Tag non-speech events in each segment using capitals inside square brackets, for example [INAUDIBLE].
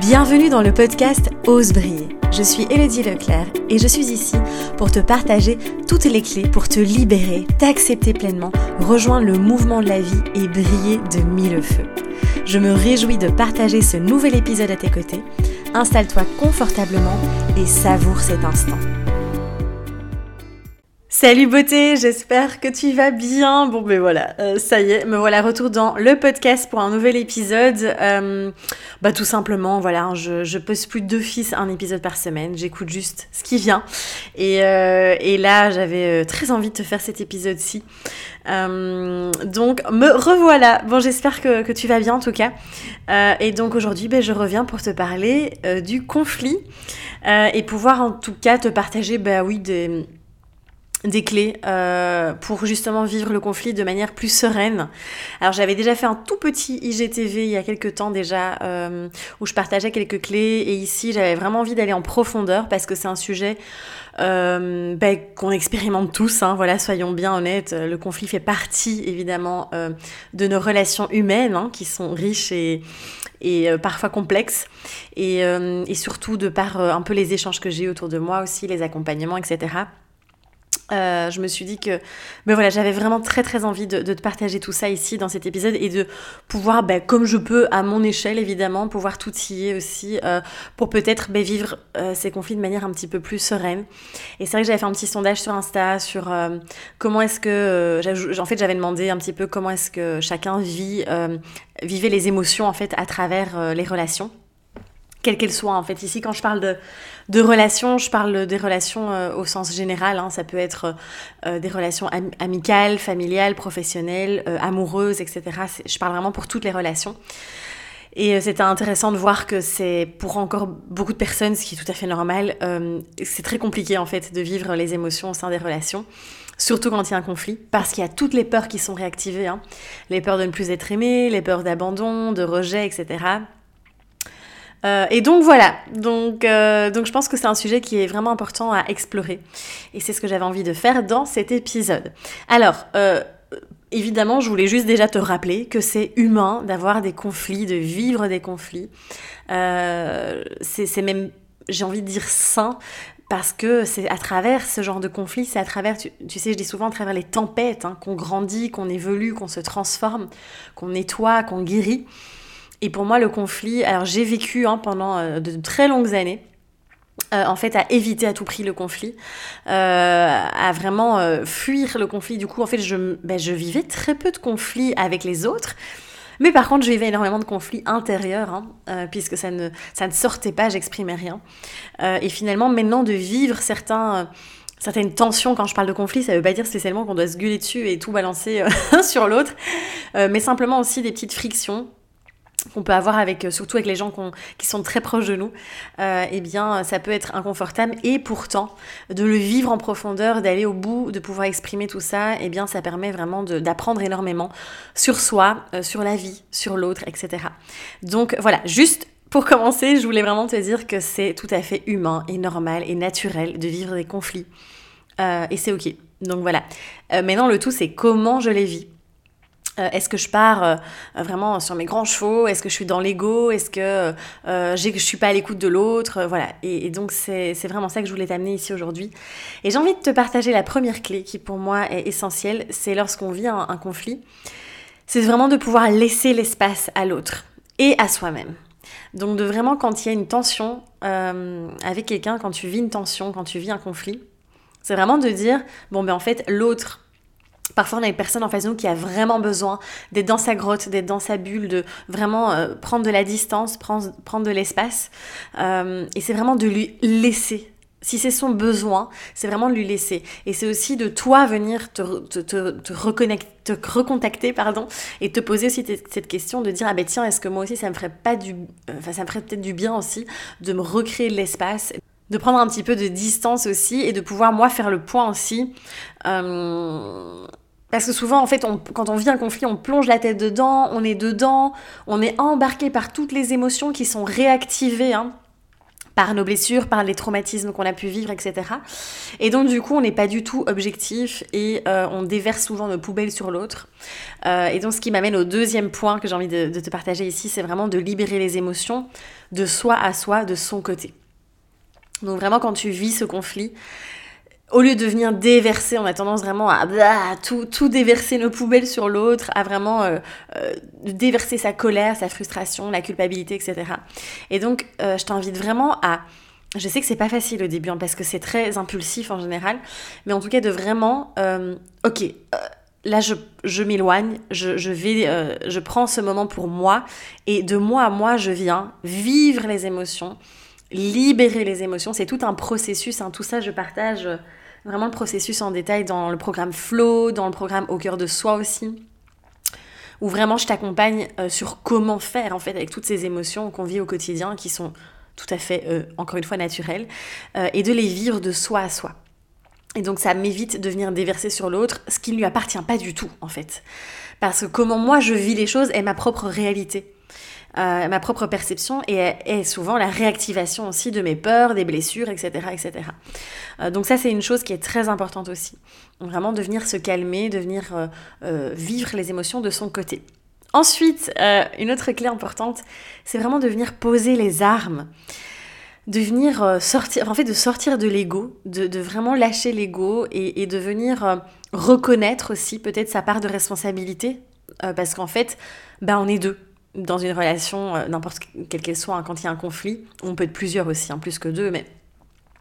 Bienvenue dans le podcast Ose briller. Je suis Elodie Leclerc et je suis ici pour te partager toutes les clés pour te libérer, t'accepter pleinement, rejoindre le mouvement de la vie et briller de mille feux. Je me réjouis de partager ce nouvel épisode à tes côtés. Installe-toi confortablement et savoure cet instant. Salut beauté, j'espère que tu vas bien. Bon ben voilà, euh, ça y est, me voilà retour dans le podcast pour un nouvel épisode. Euh, bah tout simplement, voilà, hein, je, je poste plus d'office un épisode par semaine, j'écoute juste ce qui vient. Et, euh, là, j'avais très envie de te faire cet épisode-ci. donc me revoilà. Bon, j'espère que, que, tu vas bien en tout cas. et donc aujourd'hui, ben, je reviens pour te parler du conflit et pouvoir en tout cas te partager, bah oui, des des clés euh, pour justement vivre le conflit de manière plus sereine. Alors j'avais déjà fait un tout petit IGTV il y a quelques temps déjà euh, où je partageais quelques clés et ici j'avais vraiment envie d'aller en profondeur parce que c'est un sujet euh, ben, qu'on expérimente tous. Hein, voilà, soyons bien honnêtes, le conflit fait partie évidemment euh, de nos relations humaines hein, qui sont riches et, et euh, parfois complexes et, et surtout de par un peu les échanges que j'ai autour de moi aussi, les accompagnements, etc. Euh, je me suis dit que ben voilà, j'avais vraiment très très envie de, te partager tout ça ici dans cet épisode et de pouvoir, ben, comme je peux à mon échelle évidemment, pouvoir tout y aussi euh, pour peut-être ben, vivre euh, ces conflits de manière un petit peu plus sereine. Et c'est vrai que j'avais fait un petit sondage sur Insta sur comment est-ce que, en fait j'avais demandé un petit peu comment est-ce que chacun vit, vivait les émotions en fait à travers les relations quelles qu'elles soient en fait. Ici, quand je parle de, de relations, je parle des relations euh, au sens général. Hein. Ça peut être euh, des relations amicales, familiales, professionnelles, euh, amoureuses, etc. Je parle vraiment pour toutes les relations. Et c'était intéressant de voir que c'est pour encore beaucoup de personnes, ce qui est tout à fait normal, c'est très compliqué en fait de vivre les émotions au sein des relations. Surtout quand il y a un conflit, parce qu'il y a toutes les peurs qui sont réactivées. Hein. Les peurs de ne plus être aimé, les peurs d'abandon, de rejet, etc. Euh, et donc voilà, donc, euh, donc je pense que c'est un sujet qui est vraiment important à explorer. Et c'est ce que j'avais envie de faire dans cet épisode. Alors, euh, évidemment, je voulais juste déjà te rappeler que c'est humain d'avoir des conflits, de vivre des conflits. c'est même, j'ai envie de dire, sain. Parce que c'est à travers ce genre de conflit, c'est à travers, tu, sais, je dis souvent à travers les tempêtes, hein, qu'on grandit, qu'on évolue, qu'on se transforme, qu'on nettoie, qu'on guérit. Et pour moi, le conflit, alors j'ai vécu hein, pendant euh, de très longues années. Euh, en fait, à éviter à tout prix le conflit, euh, à vraiment fuir le conflit. Du coup, en fait, je, ben, je vivais très peu de conflits avec les autres. Mais par contre, je vivais énormément de conflits intérieurs, hein, puisque ça ne, ça ne sortait pas, j'exprimais rien. et finalement, maintenant, de vivre certains certaines tensions quand je parle de conflit, ça veut pas dire spécialement qu'on doit se gueuler dessus et tout balancer [LAUGHS] sur l'autre, mais simplement aussi des petites frictions qu'on peut avoir avec, euh, surtout avec les gens qui sont très proches de nous, euh, eh bien, ça peut être inconfortable. Et pourtant, de le vivre en profondeur, d'aller au bout, de pouvoir exprimer tout ça, eh bien, ça permet vraiment d'apprendre énormément sur soi, euh, sur la vie, sur l'autre, etc. Donc voilà, juste pour commencer, je voulais vraiment te dire que c'est tout à fait humain et normal et naturel de vivre des conflits. et c'est ok. Donc voilà. maintenant, le tout, c'est comment je les vis. Euh, est-ce que je pars euh, vraiment sur mes grands chevaux? Est-ce que je suis dans l'ego? Est-ce que euh, je suis pas à l'écoute de l'autre? Voilà. Et, donc, c'est vraiment ça que je voulais t'amener ici aujourd'hui. Et j'ai envie de te partager la première clé qui, pour moi, est essentielle. C'est lorsqu'on vit un, un conflit. C'est vraiment de pouvoir laisser l'espace à l'autre et à soi-même. Donc, de vraiment, quand il y a une tension avec quelqu'un, quand tu vis une tension, quand tu vis un conflit, c'est vraiment de dire bon, ben en fait, l'autre Parfois, on a une personne en face de nous qui a vraiment besoin d'être dans sa grotte, d'être dans sa bulle, de vraiment euh, prendre de la distance, prendre, prendre de l'espace. Euh, et c'est vraiment de lui laisser. Si c'est son besoin, c'est vraiment de lui laisser. Et c'est aussi de toi venir te, te, te, te, reconnecter, te recontacter pardon, et te poser aussi cette question de dire ah ben tiens est-ce que moi aussi ça me ferait enfin ferait peut-être du bien aussi de me recréer de l'espace de prendre un petit peu de distance aussi et de pouvoir moi faire le point aussi. Euh, parce que souvent, en fait, quand on vit un conflit, on plonge la tête dedans, on est dedans, on est embarqué par toutes les émotions qui sont réactivées. Hein, par nos blessures, par les traumatismes qu'on a pu vivre, etc. Et donc du coup, on n'est pas du tout objectif et euh, on déverse souvent nos poubelles sur l'autre. Euh, et donc ce qui m'amène au deuxième point que j'ai envie de, te partager ici, c'est vraiment de libérer les émotions de soi à soi, de son côté. Donc vraiment quand tu vis ce conflit, au lieu de venir déverser, on a tendance vraiment à tout, tout, déverser nos poubelles sur l'autre, à vraiment euh, déverser sa colère, sa frustration, la culpabilité, etc. Et donc, je t'invite vraiment à je sais que c'est pas facile au début hein, parce que c'est très impulsif en général, mais en tout cas de vraiment, euh, ok, euh, là je, m'éloigne, je, euh, je prends ce moment pour moi et de moi à moi je viens vivre les émotions, libérer les émotions. C'est tout un processus, hein, tout ça je partage vraiment le processus en détail dans le programme Flow, dans le programme Au cœur de soi aussi où vraiment je t'accompagne sur comment faire en fait avec toutes ces émotions qu'on vit au quotidien qui sont tout à fait, euh, encore une fois, naturel, euh, et de les vivre de soi à soi. Et donc ça m'évite de venir déverser sur l'autre ce qui ne lui appartient pas du tout, en fait. Parce que comment moi je vis les choses est ma propre réalité. Euh, ma propre perception et est souvent la réactivation aussi de mes peurs, des blessures, etc. etc. donc ça c'est une chose qui est très importante aussi. Vraiment de venir se calmer, de venir vivre les émotions de son côté. Ensuite, euh, une autre clé importante, c'est vraiment de venir poser les armes, de venir euh, sortir, en fait, de sortir de l'ego, de, vraiment lâcher l'ego et, de venir euh, reconnaître aussi peut-être sa part de responsabilité, parce qu'en fait, ben, on est deux dans une relation, n'importe quelle qu'elle soit, hein, quand il y a un conflit, on peut être plusieurs aussi, hein, plus que deux, mais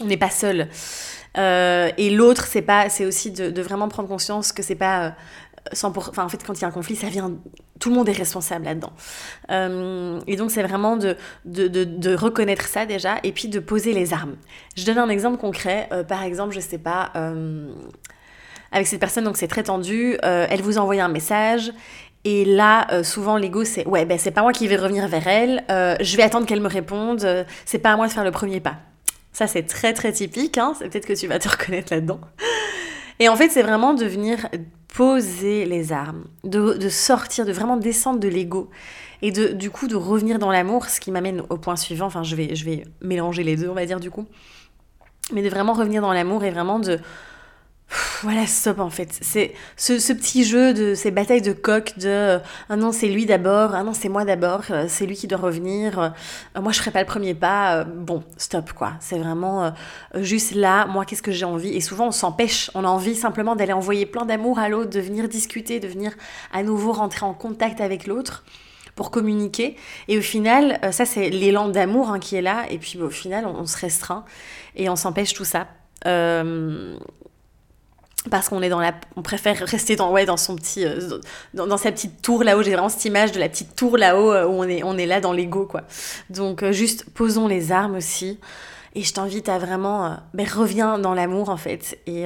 on n'est pas seul. et l'autre, c'est pas, c'est aussi de, vraiment prendre conscience que c'est pas enfin, en fait, quand il y a un conflit, ça vient. Tout le monde est responsable là-dedans. Euh, et donc, c'est vraiment de, de, de, reconnaître ça déjà et puis de poser les armes. Je donne un exemple concret. Euh, par exemple, je sais pas. Euh, avec cette personne, donc c'est très tendu. elle vous envoie un message. Et là, souvent, l'ego, c'est ouais, ben c'est pas moi qui vais revenir vers elle. je vais attendre qu'elle me réponde. c'est pas à moi de faire le premier pas. Ça, c'est très très typique. Hein, c'est peut-être que tu vas te [LAUGHS] reconnaître là-dedans. Et en fait, c'est vraiment de venir poser les armes, de, sortir, de vraiment descendre de l'ego et de, du coup de revenir dans l'amour, ce qui m'amène au point suivant, enfin je vais, je vais mélanger les deux on va dire du coup, mais de vraiment revenir dans l'amour et vraiment de voilà, stop en fait. C'est ce, petit jeu de ces batailles de coq de ah non, c'est lui d'abord, ah non, c'est moi d'abord, euh, c'est lui qui doit revenir, euh, moi je ferai pas le premier pas. Euh, bon, stop quoi. C'est vraiment juste là, moi qu'est-ce que j'ai envie? Et souvent on s'empêche, on a envie simplement d'aller envoyer plein d'amour à l'autre, de venir discuter, de venir à nouveau rentrer en contact avec l'autre pour communiquer. Et au final, ça c'est l'élan d'amour hein, qui est là. Et puis au final, on, se restreint et on s'empêche tout ça. Parce qu'on est dans la on préfère rester dans ouais dans son petit euh, dans, sa petite tour là-haut. J'ai vraiment cette image de la petite tour là-haut euh, où on est on est là dans l'ego quoi. Donc euh, juste posons les armes aussi. Et je t'invite à vraiment ben, reviens dans l'amour en fait. Et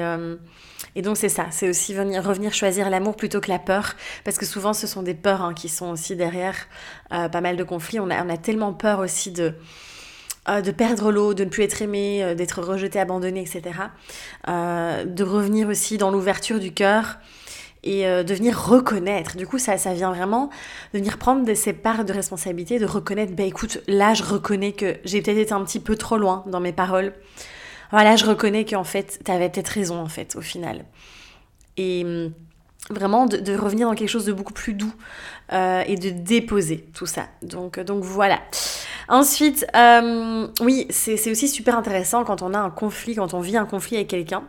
et donc c'est ça, c'est aussi venir, revenir choisir l'amour plutôt que la peur, parce que souvent ce sont des peurs hein, qui sont aussi derrière pas mal de conflits. On a, on a tellement peur aussi de, euh, de perdre l'eau, de ne plus être aimé, euh, d'être rejeté, abandonné, etc. Euh, de revenir aussi dans l'ouverture du cœur et de venir reconnaître. Du coup, ça, ça vient vraiment de venir prendre ces parts de responsabilité, de reconnaître, bah écoute, là, je reconnais que j'ai peut-être été un petit peu trop loin dans mes paroles. Voilà, je reconnais qu'en fait, tu avais peut-être raison, en fait, au final. Et hum, vraiment de, revenir dans quelque chose de beaucoup plus doux et de déposer tout ça. Donc, donc voilà. Ensuite, euh, oui, c'est aussi super intéressant quand on a un conflit, quand on vit un conflit avec quelqu'un.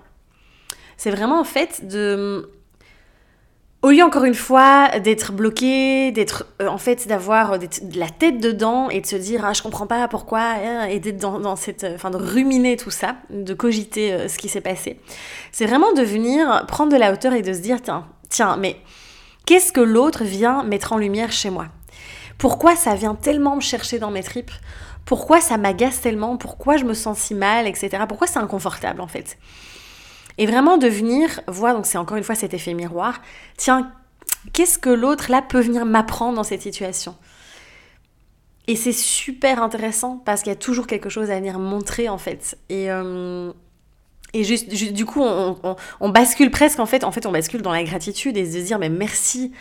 C'est vraiment en fait de... Au lieu encore une fois d'être bloqué, d'être euh, en fait d'avoir de la tête dedans et de se dire ah je comprends pas pourquoi hein, et d'être dans, cette enfin de ruminer tout ça, de cogiter euh, ce qui s'est passé. C'est vraiment de venir prendre de la hauteur et de se dire tiens tiens mais qu'est-ce que l'autre vient mettre en lumière chez moi? Pourquoi ça vient tellement me chercher dans mes tripes? Pourquoi ça m'agace tellement? Pourquoi je me sens si mal, etc. Pourquoi c'est inconfortable en fait? Et vraiment de venir voir, donc c'est encore une fois cet effet miroir, tiens, qu'est-ce que l'autre là peut venir m'apprendre dans cette situation? Et c'est super intéressant parce qu'il y a toujours quelque chose à venir montrer en fait. Et, euh, et juste, du coup, on, bascule presque en fait, en fait, on bascule dans la gratitude et se dire mais merci,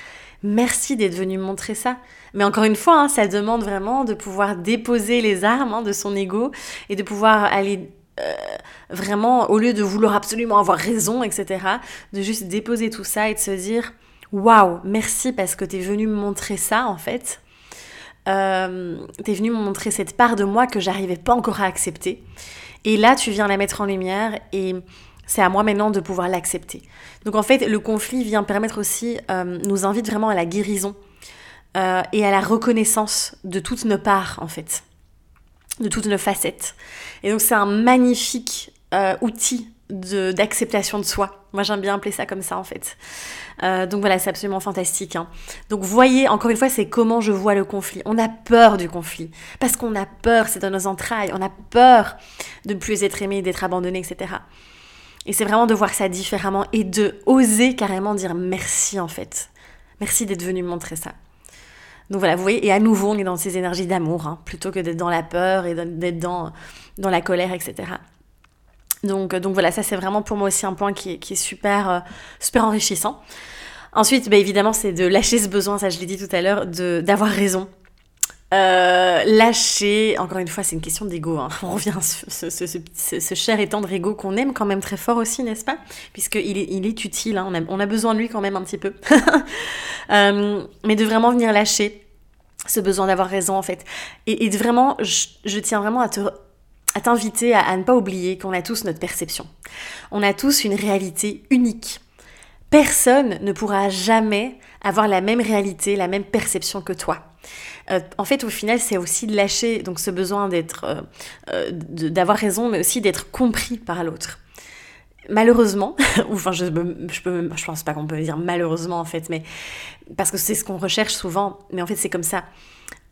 Merci d'être venu me montrer ça. Mais encore une fois, hein, ça demande vraiment de pouvoir déposer les armes hein, de son ego et de pouvoir aller euh, vraiment, au lieu de vouloir absolument avoir raison, etc., de juste déposer tout ça et de se dire waouh, merci parce que tu es venu me montrer ça en fait. Euh, tu es venu me montrer cette part de moi que j'arrivais pas encore à accepter. Et là, tu viens la mettre en lumière et c'est à moi maintenant de pouvoir l'accepter. Donc en fait, le conflit vient permettre aussi, euh, nous invite vraiment à la guérison euh, et à la reconnaissance de toutes nos parts en fait, de toutes nos facettes. Et donc c'est un magnifique euh, outil d'acceptation de, soi. Moi j'aime bien appeler ça comme ça en fait. Euh, donc voilà, c'est absolument fantastique. Hein. Donc voyez, encore une fois, c'est comment je vois le conflit. On a peur du conflit. Parce qu'on a peur, c'est dans nos entrailles. On a peur de ne plus être aimé, d'être abandonné, etc. Et c'est vraiment de voir ça différemment et de oser carrément dire merci en fait. Merci d'être venu me montrer ça. Donc voilà, vous voyez, et à nouveau, on est dans ces énergies d'amour, hein, plutôt que d'être dans la peur et d'être dans, dans la colère, etc. Donc, donc voilà, ça c'est vraiment pour moi aussi un point qui est, super, euh, super enrichissant. Ensuite, bah, évidemment, c'est de lâcher ce besoin, ça je l'ai dit tout à l'heure, d'avoir raison. Euh, lâcher, encore une fois, c'est une question d'ego. Hein. [LAUGHS] On revient à ce, cher et tendre ego qu'on aime quand même très fort aussi, n'est-ce pas? Puisqu'il est, il est utile, hein. on, a, besoin de lui quand même un petit peu. [LAUGHS] Euh, mais de vraiment venir lâcher ce besoin d'avoir raison en fait. Et, de vraiment, je, tiens vraiment à t'inviter à, ne pas oublier qu'on a tous notre perception. On a tous une réalité unique. Personne ne pourra jamais avoir la même réalité, la même perception que toi. Euh, en fait, au final, c'est aussi de lâcher donc ce besoin d'être, euh, euh, d'avoir raison, mais aussi d'être compris par l'autre. Malheureusement, [LAUGHS] enfin, je, je, peux, je pense pas qu'on peut dire malheureusement en fait, mais parce que c'est ce qu'on recherche souvent, mais en fait, c'est comme ça.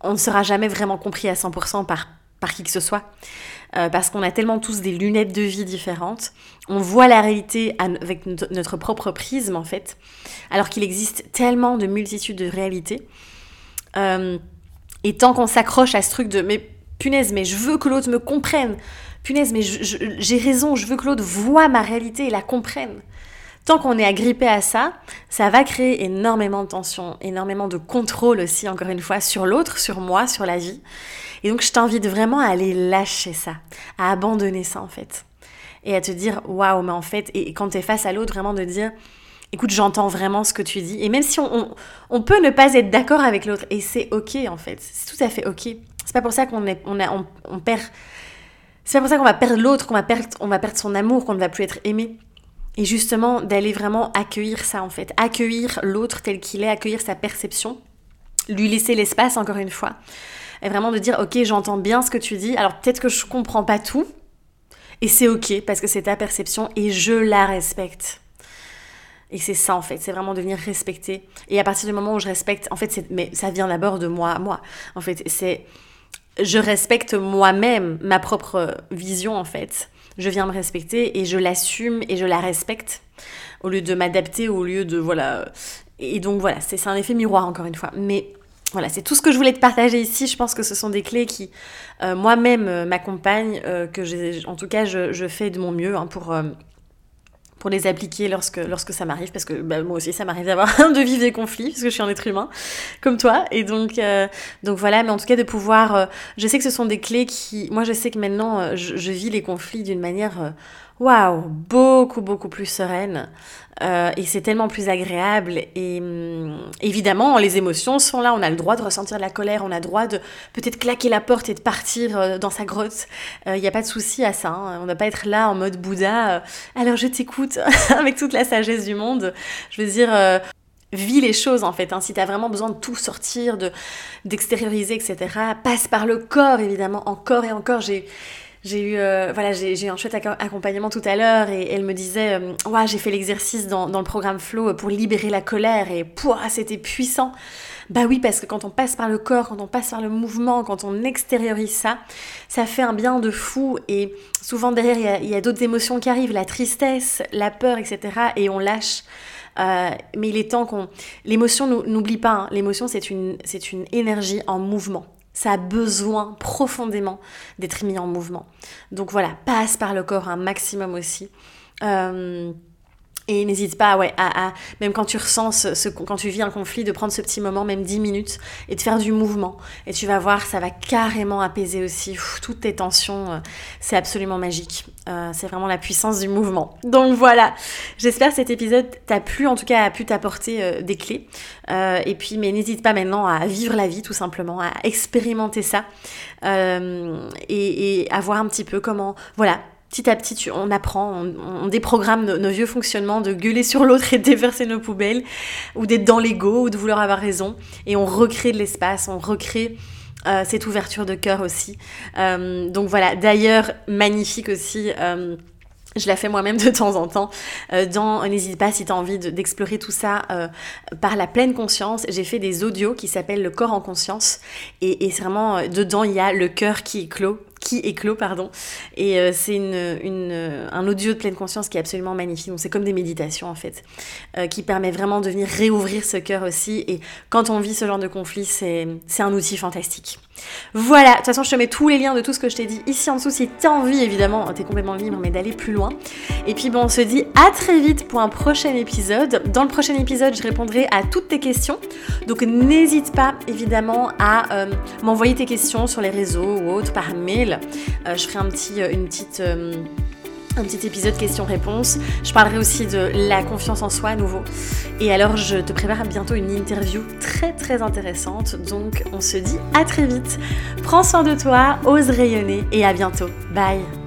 On ne sera jamais vraiment compris à 100% par par qui que ce soit, parce qu'on a tellement tous des lunettes de vie différentes. On voit la réalité avec notre propre prisme, en fait, alors qu'il existe tellement de multitudes de réalités. Euh, et tant qu'on s'accroche à ce truc de mais punaise, mais je veux que l'autre me comprenne. Punaise, mais j'ai raison, je veux que l'autre voit ma réalité et la comprenne. Tant qu'on est agrippé à ça, ça va créer énormément de tension, énormément de contrôle aussi, encore une fois, sur l'autre, sur moi, sur la vie. Et donc, je t'invite vraiment à aller lâcher ça, à abandonner ça, en fait. Et à te dire, waouh, mais en fait, et quand tu es face à l'autre, vraiment de dire, écoute, j'entends vraiment ce que tu dis. Et même si on, peut ne pas être d'accord avec l'autre, et c'est ok en fait, c'est tout à fait ok. C'est pas pour ça qu'on perd. C'est pas pour ça qu'on va perdre l'autre, qu'on va perdre, va perdre son amour, qu'on ne va plus être aimé. Et justement, d'aller vraiment accueillir ça en fait, accueillir l'autre tel qu'il est, accueillir sa perception, lui laisser l'espace encore une fois, et vraiment de dire ok, j'entends bien ce que tu dis. Alors peut-être que je comprends pas tout, et c'est ok parce que c'est ta perception et je la respecte. Et c'est ça en fait, c'est vraiment devenir respecté. Et à partir du moment où je respecte, en fait, mais ça vient d'abord de moi moi. En fait, c'est je respecte moi-même ma propre vision en fait. Je viens me respecter et je l'assume et je la respecte au lieu de m'adapter, au lieu de voilà. Et donc voilà, c'est un effet miroir encore une fois. Mais voilà, c'est tout ce que je voulais te partager ici. Je pense que ce sont des clés qui, euh, moi-même, euh, m'accompagnent, euh, que en tout cas, je, fais de mon mieux hein, pour pour les appliquer lorsque, lorsque ça m'arrive, parce que bah, moi aussi ça m'arrive d'avoir [LAUGHS] de vivre des conflits, parce que je suis un être humain comme toi, et donc, euh, donc voilà, mais en tout cas de pouvoir, euh, je sais que ce sont des clés qui, moi je sais que maintenant euh, je, je, vis les conflits d'une manière waouh, beaucoup, beaucoup plus sereine. Euh, et c'est tellement plus agréable. Et hum, évidemment, les émotions sont là. On a le droit de ressentir la colère. On a le droit de peut-être claquer la porte et de partir euh, dans sa grotte. Il euh, n'y a pas de souci à ça. Hein. On ne va pas être là en mode Bouddha. alors je t'écoute [LAUGHS] avec toute la sagesse du monde. Je veux dire, vis les choses en fait. Hein. Si tu as vraiment besoin de tout sortir, de d'extérioriser, etc., passe par le corps évidemment. Encore et encore, j'ai j'ai eu, euh, voilà, j'ai un chouette accompagnement tout à l'heure et elle me disait, euh, ouais, j'ai fait l'exercice dans, le programme Flow pour libérer la colère et pouah, c'était puissant. Bah oui, parce que quand on passe par le corps, quand on passe par le mouvement, quand on extériorise ça, ça fait un bien de fou. Et souvent derrière, il y a, d'autres émotions qui arrivent, la tristesse, la peur, etc. Et on lâche. Euh, mais il est temps qu'on... L'émotion, n'oublie pas, hein, l'émotion, c'est une, c'est une énergie en mouvement. Ça a besoin profondément d'être mis en mouvement. Donc voilà, passe par le corps un maximum aussi. Euh, Et n'hésite pas, ouais, à, même quand tu ressens, ce, quand tu vis un conflit, de prendre ce petit moment, même 10 minutes, et de faire du mouvement. Et tu vas voir, ça va carrément apaiser aussi toutes tes tensions. Euh, c'est absolument magique. Euh, c'est vraiment la puissance du mouvement. Donc voilà, j'espère que cet épisode t'a plu, en tout cas a pu t'apporter euh, des clés. et puis, mais n'hésite pas maintenant à vivre la vie tout simplement, à expérimenter ça et, et à voir un petit peu comment, voilà, petit à petit, on apprend, on, déprogramme nos, vieux fonctionnements de gueuler sur l'autre et de [LAUGHS] déverser nos poubelles, ou d'être dans l'ego, ou de vouloir avoir raison, et on recrée de l'espace, on recrée euh, cette ouverture de cœur aussi. Euh, donc voilà, d'ailleurs, magnifique aussi. Euh, je la fais moi-même de [LAUGHS] temps en temps. dans N'hésite pas si tu as envie d'explorer tout ça par la pleine conscience. J'ai fait des audios qui s'appellent Le corps en conscience. Et, c'est vraiment, dedans, il y a le cœur qui est clos qui éclot, pardon. Et euh, c'est une, une, un audio de pleine conscience qui est absolument magnifique. Donc c'est comme des méditations en fait, euh, qui permet vraiment de venir réouvrir ce cœur aussi. Et quand on vit ce genre de conflit, c'est un outil fantastique. Voilà, de toute façon je te mets tous les liens de tout ce que je t'ai dit ici en dessous si tu as envie évidemment, tu es complètement libre mais d'aller plus loin. Et puis bon on se dit à très vite pour un prochain épisode. Dans le prochain épisode je répondrai à toutes tes questions. Donc n'hésite pas évidemment à euh, m'envoyer tes questions sur les réseaux ou autres par mail euh, je ferai un euh, une petite un petit épisode questions-réponses. Je parlerai aussi de la confiance en soi à nouveau. Et alors, je te prépare bientôt une interview très très intéressante. Donc, on se dit à très vite. Prends soin de toi, ose rayonner et à bientôt. Bye